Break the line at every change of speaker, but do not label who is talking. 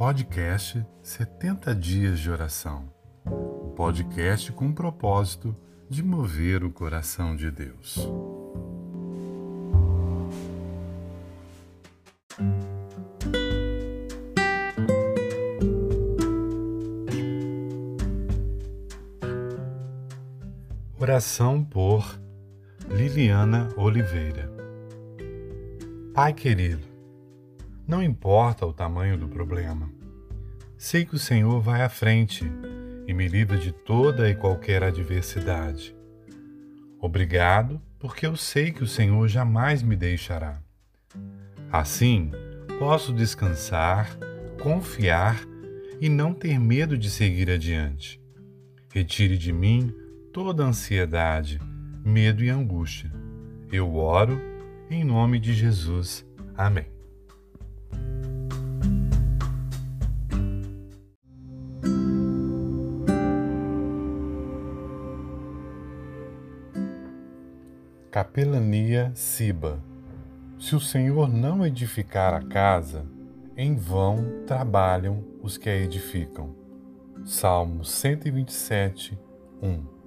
podcast 70 Dias de Oração. O podcast com o propósito de mover o coração de Deus. Oração por Liliana Oliveira. Pai querido, não importa o tamanho do problema, sei que o Senhor vai à frente e me livra de toda e qualquer adversidade. Obrigado, porque eu sei que o Senhor jamais me deixará. Assim, posso descansar, confiar e não ter medo de seguir adiante. Retire de mim toda ansiedade, medo e angústia. Eu oro em nome de Jesus. Amém. Capelania Siba. Se o Senhor não edificar a casa, em vão trabalham os que a edificam. Salmo 127, 1